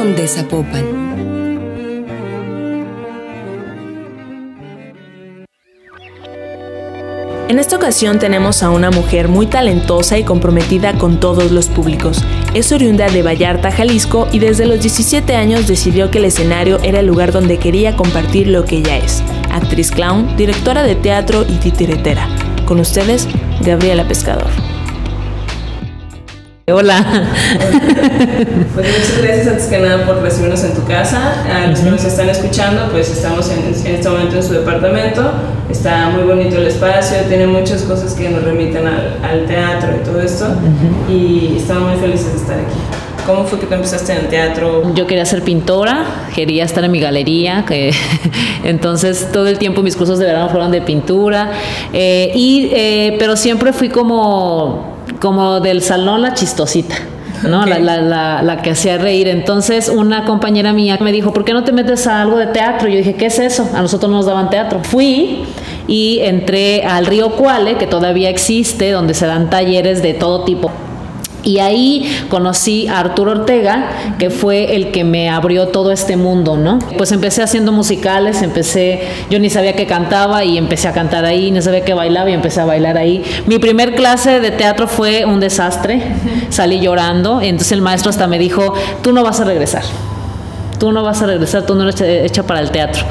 De Zapopan. En esta ocasión tenemos a una mujer muy talentosa y comprometida con todos los públicos. Es oriunda de Vallarta, Jalisco y desde los 17 años decidió que el escenario era el lugar donde quería compartir lo que ella es. Actriz clown, directora de teatro y titiretera. Con ustedes, Gabriela Pescador. Hola. Pues muchas gracias antes que nada por recibirnos en tu casa. A los que nos están escuchando, pues estamos en, este momento en su departamento. Está muy bonito el espacio, tiene muchas cosas que nos remiten al, teatro y todo esto. Y estamos muy felices de estar aquí. ¿Cómo fue que tú empezaste en el teatro? Yo quería ser pintora, quería estar en mi galería, que entonces todo el tiempo mis cursos de verano fueron de pintura, eh, y, eh, pero siempre fui como como del salón la chistosita. ¿no? La, la, la, que hacía reír. Entonces, una compañera mía me dijo, ¿por qué no te metes a algo de teatro? Yo dije, ¿qué es eso? A nosotros nos daban teatro. Fui y entré al Río Cuale, que todavía existe, donde se dan talleres de todo tipo. Y ahí conocí a Arturo Ortega, que fue el que me abrió todo este mundo, ¿no? Pues empecé haciendo musicales, empecé, yo ni sabía que cantaba y empecé a cantar ahí, ni sabía que bailaba y empecé a bailar ahí. Mi primer clase de teatro fue un desastre, salí llorando, entonces el maestro hasta me dijo, tú no vas a regresar, tú no vas a regresar, tú no eres hecha para el teatro.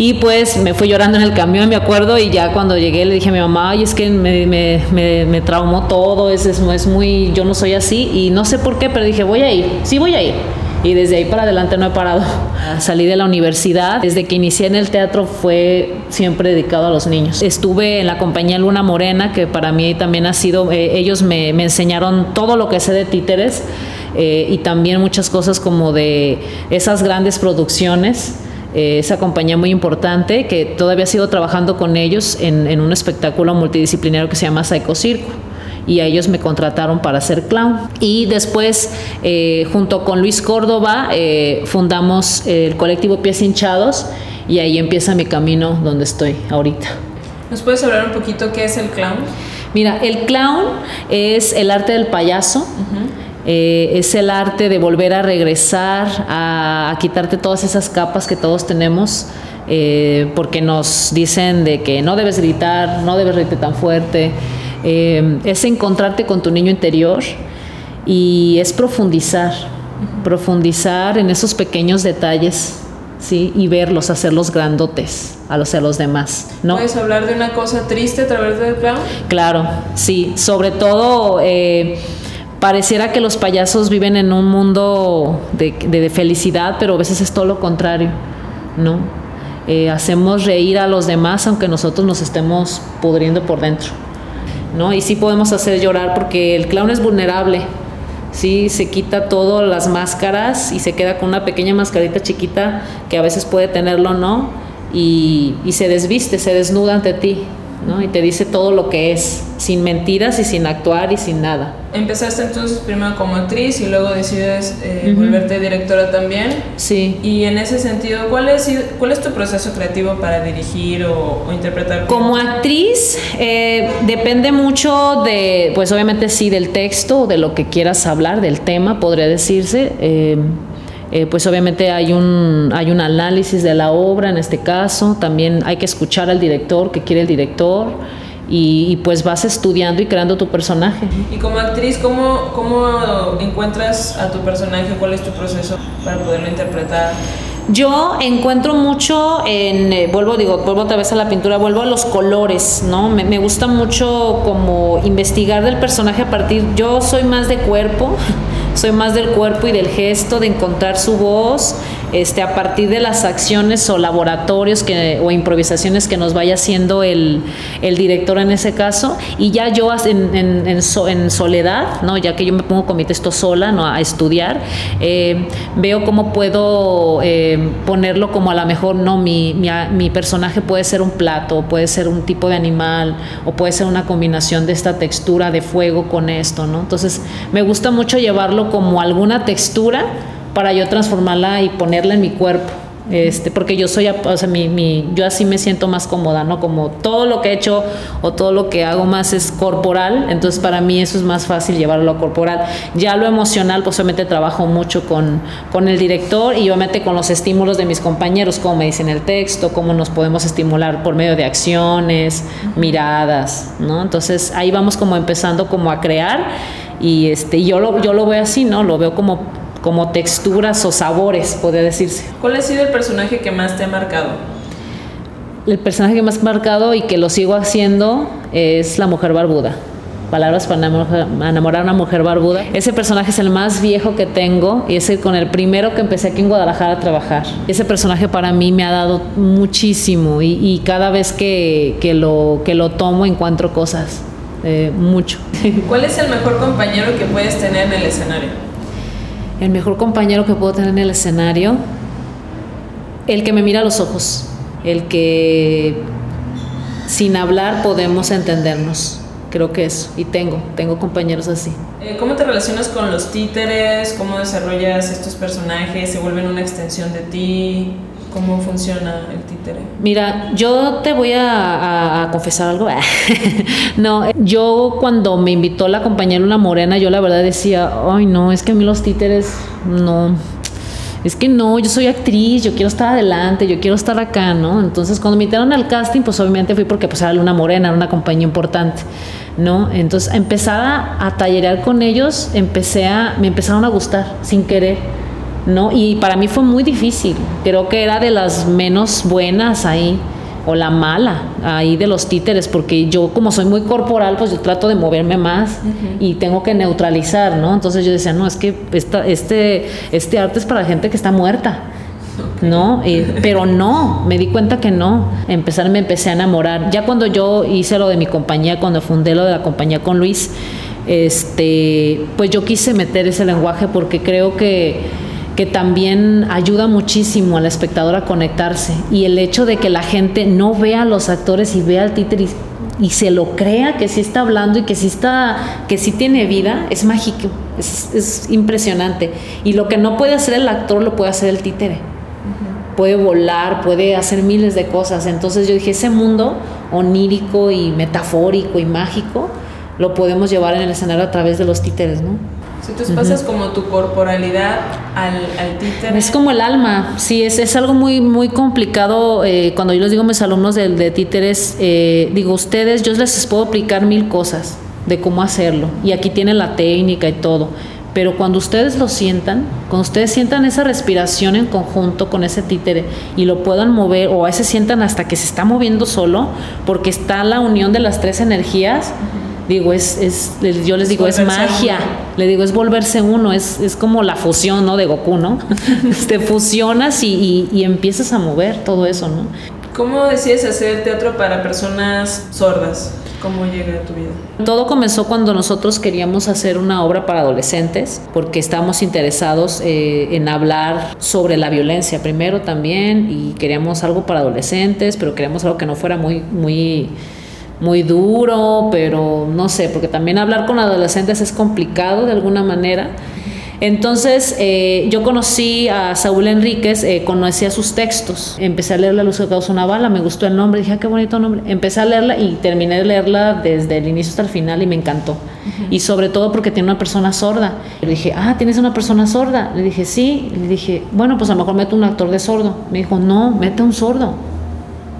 Y pues me fui llorando en el camión, me acuerdo, y ya cuando llegué le dije a mi mamá, ay, es que me, me, me, traumó todo, es, es, es, muy, yo no soy así, y no sé por qué, pero dije, voy a ir, sí voy a ir. Y desde ahí para adelante no he parado. Salí de la universidad, desde que inicié en el teatro fue siempre dedicado a los niños. Estuve en la compañía Luna Morena, que para mí también ha sido, eh, ellos me, me enseñaron todo lo que sé de títeres. Eh, y también muchas cosas como de esas grandes producciones eh, esa compañía muy importante que todavía sigo trabajando con ellos en, un espectáculo multidisciplinario que se llama Psycho Circo y a ellos me contrataron para ser clown. Y después, eh, junto con Luis Córdoba, eh, fundamos el colectivo Pies Hinchados y ahí empieza mi camino donde estoy ahorita. ¿Nos puedes hablar un poquito qué es el clown? Mira, el clown es el arte del payaso. Eh, es el arte de volver a regresar, a, quitarte todas esas capas que todos tenemos, eh, porque nos dicen de que no debes gritar, no debes reírte tan fuerte. Eh, es encontrarte con tu niño interior y es profundizar, profundizar en esos pequeños detalles. ¿sí? y verlos, hacerlos grandotes a los, a los demás. ¿no? ¿Puedes hablar de una cosa triste a través del clown? Claro, sí, sobre todo pareciera que los payasos viven en un mundo de, felicidad, pero a veces es todo lo contrario, ¿no? Eh, hacemos reír a los demás aunque nosotros nos estemos pudriendo por dentro, ¿no? Y sí podemos hacer llorar porque el clown es vulnerable, sí, se quita todas las máscaras y se queda con una pequeña mascarita chiquita que a veces puede tenerlo, ¿no? Y, y se desviste, se desnuda ante ti, y te dice todo lo que es, sin mentiras y sin actuar y sin nada. Empezaste entonces primero como actriz y luego decides eh, volverte directora también. Sí. Y en ese sentido, ¿cuál es, cuál es tu proceso creativo para dirigir o, interpretar? Como actriz, eh, depende mucho de, pues obviamente sí, del texto, de lo que quieras hablar, del tema, podría decirse. Eh, eh, pues obviamente hay un, hay un análisis de la obra en este caso, también hay que escuchar al director, que quiere el director, y, pues vas estudiando y creando tu personaje. Y como actriz, ¿cómo, ¿cómo encuentras a tu personaje? ¿Cuál es tu proceso para poderlo interpretar? Yo encuentro mucho en, eh, vuelvo, digo, vuelvo otra vez a la pintura, vuelvo a los colores, ¿no? Me, me, gusta mucho como investigar del personaje a partir, yo soy más de cuerpo, soy más del cuerpo y del gesto, de encontrar su voz, este, a partir de las acciones o laboratorios que, o improvisaciones que nos vaya haciendo el, director en ese caso, y ya yo en, en, soledad, ¿no? ya que yo me pongo con mi texto sola ¿no? a estudiar, eh, veo cómo puedo eh, ponerlo como a lo mejor, no, mi, mi, mi personaje puede ser un plato, puede ser un tipo de animal, o puede ser una combinación de esta textura de fuego con esto, ¿no? Entonces, me gusta mucho llevarlo como alguna textura para yo transformarla y ponerla en mi cuerpo. Este, porque yo soy, o sea, mi, mi, yo así me siento más cómoda, ¿no? Como todo lo que he hecho o todo lo que hago más es corporal, entonces para mí eso es más fácil llevarlo a corporal. Ya lo emocional, pues obviamente trabajo mucho con, con el director y obviamente con los estímulos de mis compañeros, como me dicen el texto, cómo nos podemos estimular por medio de acciones, miradas, ¿no? Entonces ahí vamos como empezando como a crear y este, yo lo, yo lo veo así, ¿no? Lo veo como como texturas o sabores, podría decirse. ¿Cuál ha sido el personaje que más te ha marcado? El personaje que más ha marcado y que lo sigo haciendo es la mujer barbuda. Palabras para enamorar a una mujer barbuda. Ese personaje es el más viejo que tengo y es el con el primero que empecé aquí en Guadalajara a trabajar. Ese personaje para mí me ha dado muchísimo y, cada vez que, que, lo, que lo tomo encuentro cosas, eh, mucho. ¿Cuál es el mejor compañero que puedes tener en el escenario? El mejor compañero que puedo tener en el escenario, el que me mira a los ojos, el que sin hablar podemos entendernos. Creo que eso, y tengo, tengo compañeros así. Eh, ¿Cómo te relacionas con los títeres? ¿Cómo desarrollas estos personajes? ¿Se vuelven una extensión de ti? ¿Cómo funciona el? Mira, yo te voy a, confesar algo. no, yo cuando me invitó la compañera Una Morena, yo la verdad decía, ay no, es que a mí los títeres no. Es que no, yo soy actriz, yo quiero estar adelante, yo quiero estar acá, ¿no? Entonces, cuando me invitaron al casting, pues obviamente fui porque pues era Luna Morena, era una compañía importante, ¿no? Entonces, empezaba a tallerear con ellos, empecé a, me empezaron a gustar sin querer ¿no? Y para mí fue muy difícil. Creo que era de las menos buenas ahí, o la mala ahí de los títeres, porque yo como soy muy corporal, pues yo trato de moverme más y tengo que neutralizar, ¿no? Entonces yo decía, no, es que esta, este, este arte es para gente que está muerta. ¿no? pero no, me di cuenta que no. Empezar, me empecé a enamorar. Ya cuando yo hice lo de mi compañía, cuando fundé lo de la compañía con Luis, este, pues yo quise meter ese lenguaje porque creo que que también ayuda muchísimo al espectador a conectarse. Y el hecho de que la gente no vea a los actores y vea al títere y, se lo crea que sí está hablando y que sí está, que sí tiene vida, es mágico, es, impresionante. Y lo que no puede hacer el actor lo puede hacer el títere. Puede volar, puede hacer miles de cosas. Entonces yo dije, ese mundo onírico y metafórico y mágico lo podemos llevar en el escenario a través de los títeres, ¿no? Si tú pasas como tu corporalidad al, títere. Es como el alma, sí, es, es algo muy, muy complicado. Eh, cuando yo les digo a mis alumnos de, de títeres, eh, digo, ustedes, yo les puedo aplicar mil cosas de cómo hacerlo. Y aquí tienen la técnica y todo. Pero cuando ustedes lo sientan, cuando ustedes sientan esa respiración en conjunto con ese títere y lo puedan mover, o a veces sientan hasta que se está moviendo solo, porque está la unión de las tres energías digo, es, es yo les digo, es magia, le digo, es volverse uno, es, es como la fusión, ¿no? De Goku, ¿no? Te fusionas y, y, empiezas a mover todo eso, ¿no? ¿Cómo decides hacer teatro para personas sordas? ¿Cómo llega a tu vida? Todo comenzó cuando nosotros queríamos hacer una obra para adolescentes, porque estábamos interesados eh, en hablar sobre la violencia primero también, y queríamos algo para adolescentes, pero queríamos algo que no fuera muy, muy muy duro, pero no sé, porque también hablar con adolescentes es complicado de alguna manera. Entonces eh, yo conocí a Saúl Enríquez, eh, conocía sus textos, empecé a leer La luz que causa una bala, me gustó el nombre, dije, ah, qué bonito nombre, empecé a leerla y terminé de leerla desde el inicio hasta el final y me encantó. Y sobre todo porque tiene una persona sorda. Le dije, ah, ¿tienes una persona sorda? Le dije, sí. Le dije, bueno, pues a lo mejor meto un actor de sordo. Me dijo, no, mete un sordo.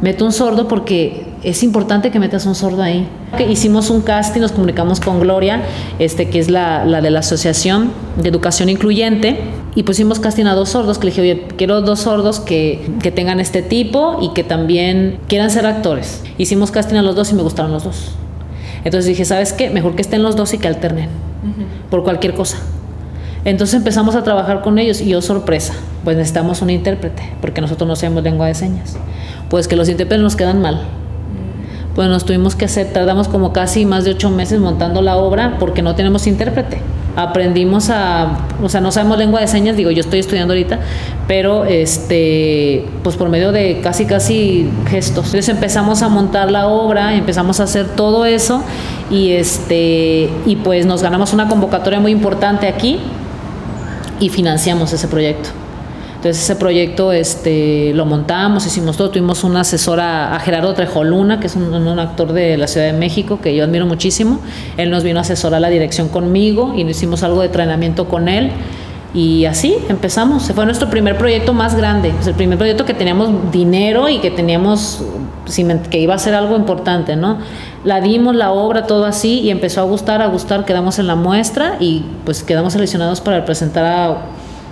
Mete un sordo porque es importante que metas un sordo ahí. Hicimos un casting, nos comunicamos con Gloria, este, que es la, de la Asociación de Educación Incluyente, y pusimos casting a dos sordos, que le dije, oye, quiero dos sordos que, que, tengan este tipo y que también quieran ser actores. Hicimos casting a los dos y me gustaron los dos. Entonces dije, ¿sabes qué? Mejor que estén los dos y que alternen, por cualquier cosa. Entonces empezamos a trabajar con ellos y yo sorpresa, pues necesitamos un intérprete, porque nosotros no sabemos lengua de señas. Pues que los intérpretes nos quedan mal pues nos tuvimos que hacer, tardamos como casi más de ocho meses montando la obra porque no tenemos intérprete. Aprendimos a, o sea, no sabemos lengua de señas, digo, yo estoy estudiando ahorita, pero este, pues por medio de casi, casi gestos. Entonces empezamos a montar la obra, empezamos a hacer todo eso y este, y pues nos ganamos una convocatoria muy importante aquí y financiamos ese proyecto. Entonces ese proyecto este, lo montamos, hicimos todo, tuvimos una asesora a Gerardo Trejoluna, que es un, actor de la Ciudad de México, que yo admiro muchísimo. Él nos vino a asesorar la dirección conmigo y hicimos algo de entrenamiento con él. Y así empezamos. Fue nuestro primer proyecto más grande. Es el primer proyecto que teníamos dinero y que teníamos que iba a ser algo importante, ¿no? La dimos, la obra, todo así, y empezó a gustar, a gustar, quedamos en la muestra y pues quedamos seleccionados para presentar a,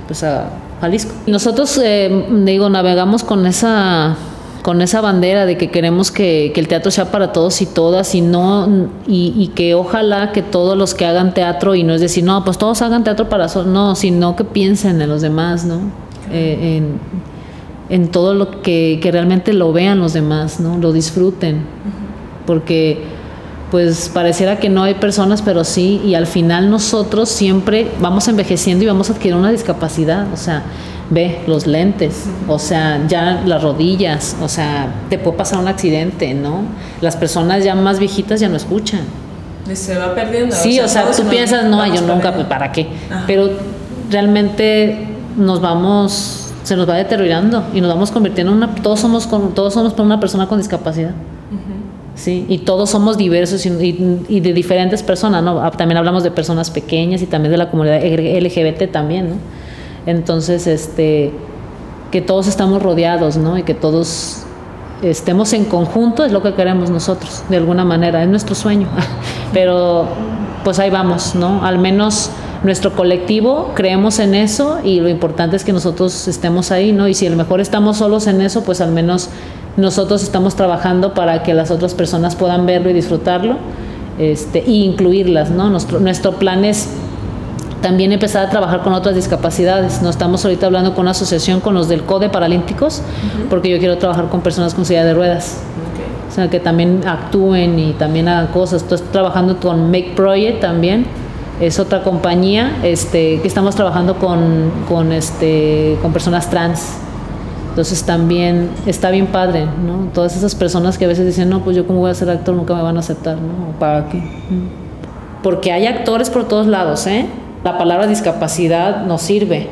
pues, a Jalisco. Nosotros, eh, digo, navegamos con esa con esa bandera de que queremos que, que, el teatro sea para todos y todas y no y, y, que ojalá que todos los que hagan teatro y no es decir no pues todos hagan teatro para so no sino que piensen en los demás no eh, en, en, todo lo que, que, realmente lo vean los demás no lo disfruten. Porque pues pareciera que no hay personas pero sí y al final nosotros siempre vamos envejeciendo y vamos a adquirir una discapacidad o sea ve los lentes, o sea, ya las rodillas, o sea, te puede pasar un accidente, ¿no? Las personas ya más viejitas ya no escuchan. Se va perdiendo. Sí, o sea, o sea tú piensas, no, yo nunca, pues, ¿para qué? Ajá. Pero realmente nos vamos, se nos va deteriorando y nos vamos convirtiendo en una, todos somos, con, todos somos una persona con discapacidad. Sí, y todos somos diversos y, de diferentes personas, ¿no? También hablamos de personas pequeñas y también de la comunidad LGBT también, ¿no? Entonces, este, que todos estamos rodeados, ¿no? Y que todos estemos en conjunto es lo que queremos nosotros, de alguna manera, es nuestro sueño. Pero pues ahí vamos, ¿no? Al menos nuestro colectivo creemos en eso y lo importante es que nosotros estemos ahí, ¿no? Y si a lo mejor estamos solos en eso, pues al menos nosotros estamos trabajando para que las otras personas puedan verlo y disfrutarlo este, e incluirlas, ¿no? Nuestro, nuestro plan es también empezar a trabajar con otras discapacidades. No estamos ahorita hablando con una asociación con los del CODE Paralímpicos, uh -huh. porque yo quiero trabajar con personas con silla de ruedas. Okay. O sea, que también actúen y también hagan cosas. Estoy trabajando con Make Project también. Es otra compañía este, que estamos trabajando con, con, este, con personas trans. Entonces también está bien padre, ¿no? Todas esas personas que a veces dicen, no, pues yo como voy a ser actor nunca me van a aceptar, ¿no? ¿Para qué? Porque hay actores por todos lados, ¿eh? la palabra discapacidad nos sirve.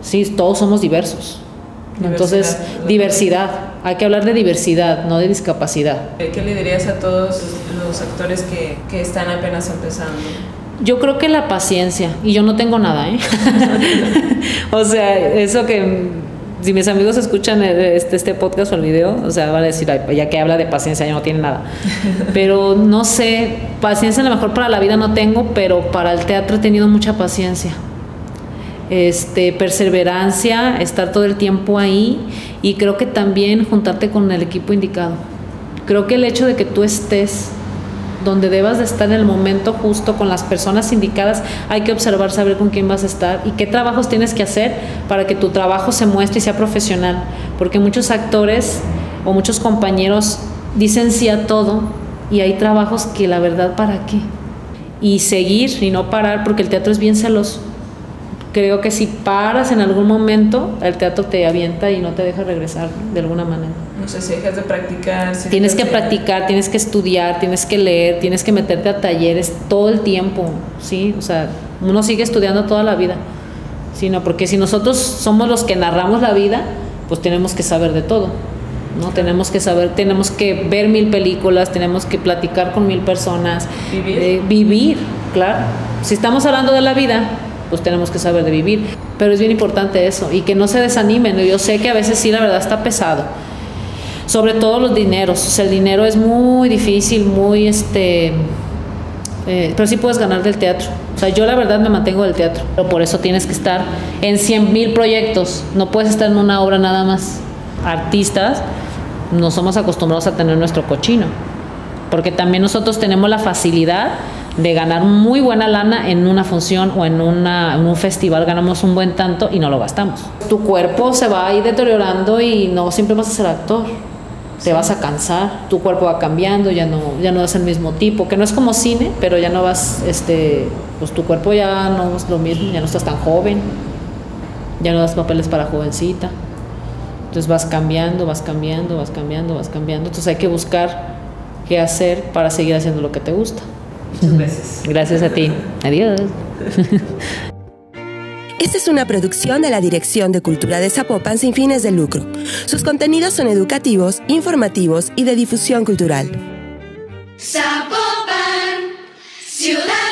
Sí, todos somos diversos. Diversidad. Entonces, diversidad. Hay que hablar de diversidad, no de discapacidad. ¿Qué le dirías a todos los actores que, que están apenas empezando? Yo creo que la paciencia, y yo no tengo nada, ¿eh? o sea, eso que si mis amigos escuchan este, este podcast o el video, o sea, van a decir, ya que habla de paciencia, ya no tiene nada. Pero no sé, paciencia a lo mejor para la vida no tengo, pero para el teatro he tenido mucha paciencia. Este, perseverancia, estar todo el tiempo ahí y creo que también juntarte con el equipo indicado. Creo que el hecho de que tú estés donde debas de estar en el momento justo con las personas indicadas, hay que observar, saber con quién vas a estar y qué trabajos tienes que hacer para que tu trabajo se muestre y sea profesional, porque muchos actores o muchos compañeros dicen sí a todo y hay trabajos que la verdad para qué. Y seguir y no parar porque el teatro es bien celoso. Creo que si paras en algún momento, el teatro te avienta y no te deja regresar de alguna manera. No sé si dejas de practicar. Si tienes que de... practicar, tienes que estudiar, tienes que leer, tienes que meterte a talleres todo el tiempo, ¿sí? O sea, uno sigue estudiando toda la vida, sino porque si nosotros somos los que narramos la vida, pues tenemos que saber de todo, ¿no? Tenemos que saber, tenemos que ver mil películas, tenemos que platicar con mil personas. Vivir. Eh, vivir, claro. Si estamos hablando de la vida, pues tenemos que saber de vivir. Pero es bien importante eso y que no se desanimen. Yo sé que a veces sí, la verdad está pesado. Sobre todo los dineros. O sea, el dinero es muy difícil, muy este. Eh, pero sí puedes ganar del teatro. O sea, yo la verdad me mantengo del teatro. Pero por eso tienes que estar en 100 mil proyectos. No puedes estar en una obra nada más. Artistas, no somos acostumbrados a tener nuestro cochino. Porque también nosotros tenemos la facilidad de ganar muy buena lana en una función o en, un festival ganamos un buen tanto y no lo gastamos. Tu cuerpo se va a ir deteriorando y no siempre vas a ser actor. Te vas a cansar, tu cuerpo va cambiando, ya no, ya no es el mismo tipo, que no es como cine, pero ya no vas, este, pues tu cuerpo ya no es lo mismo, ya no estás tan joven, ya no das papeles para jovencita. Entonces vas cambiando, vas cambiando, vas cambiando, vas cambiando. Entonces hay que buscar qué hacer para seguir haciendo lo que te gusta. Muchas gracias. Gracias a ti. Adiós. Esta es una producción de la Dirección de Cultura de Zapopan sin fines de lucro. Sus contenidos son educativos, informativos y de difusión cultural. Zapopan, ciudad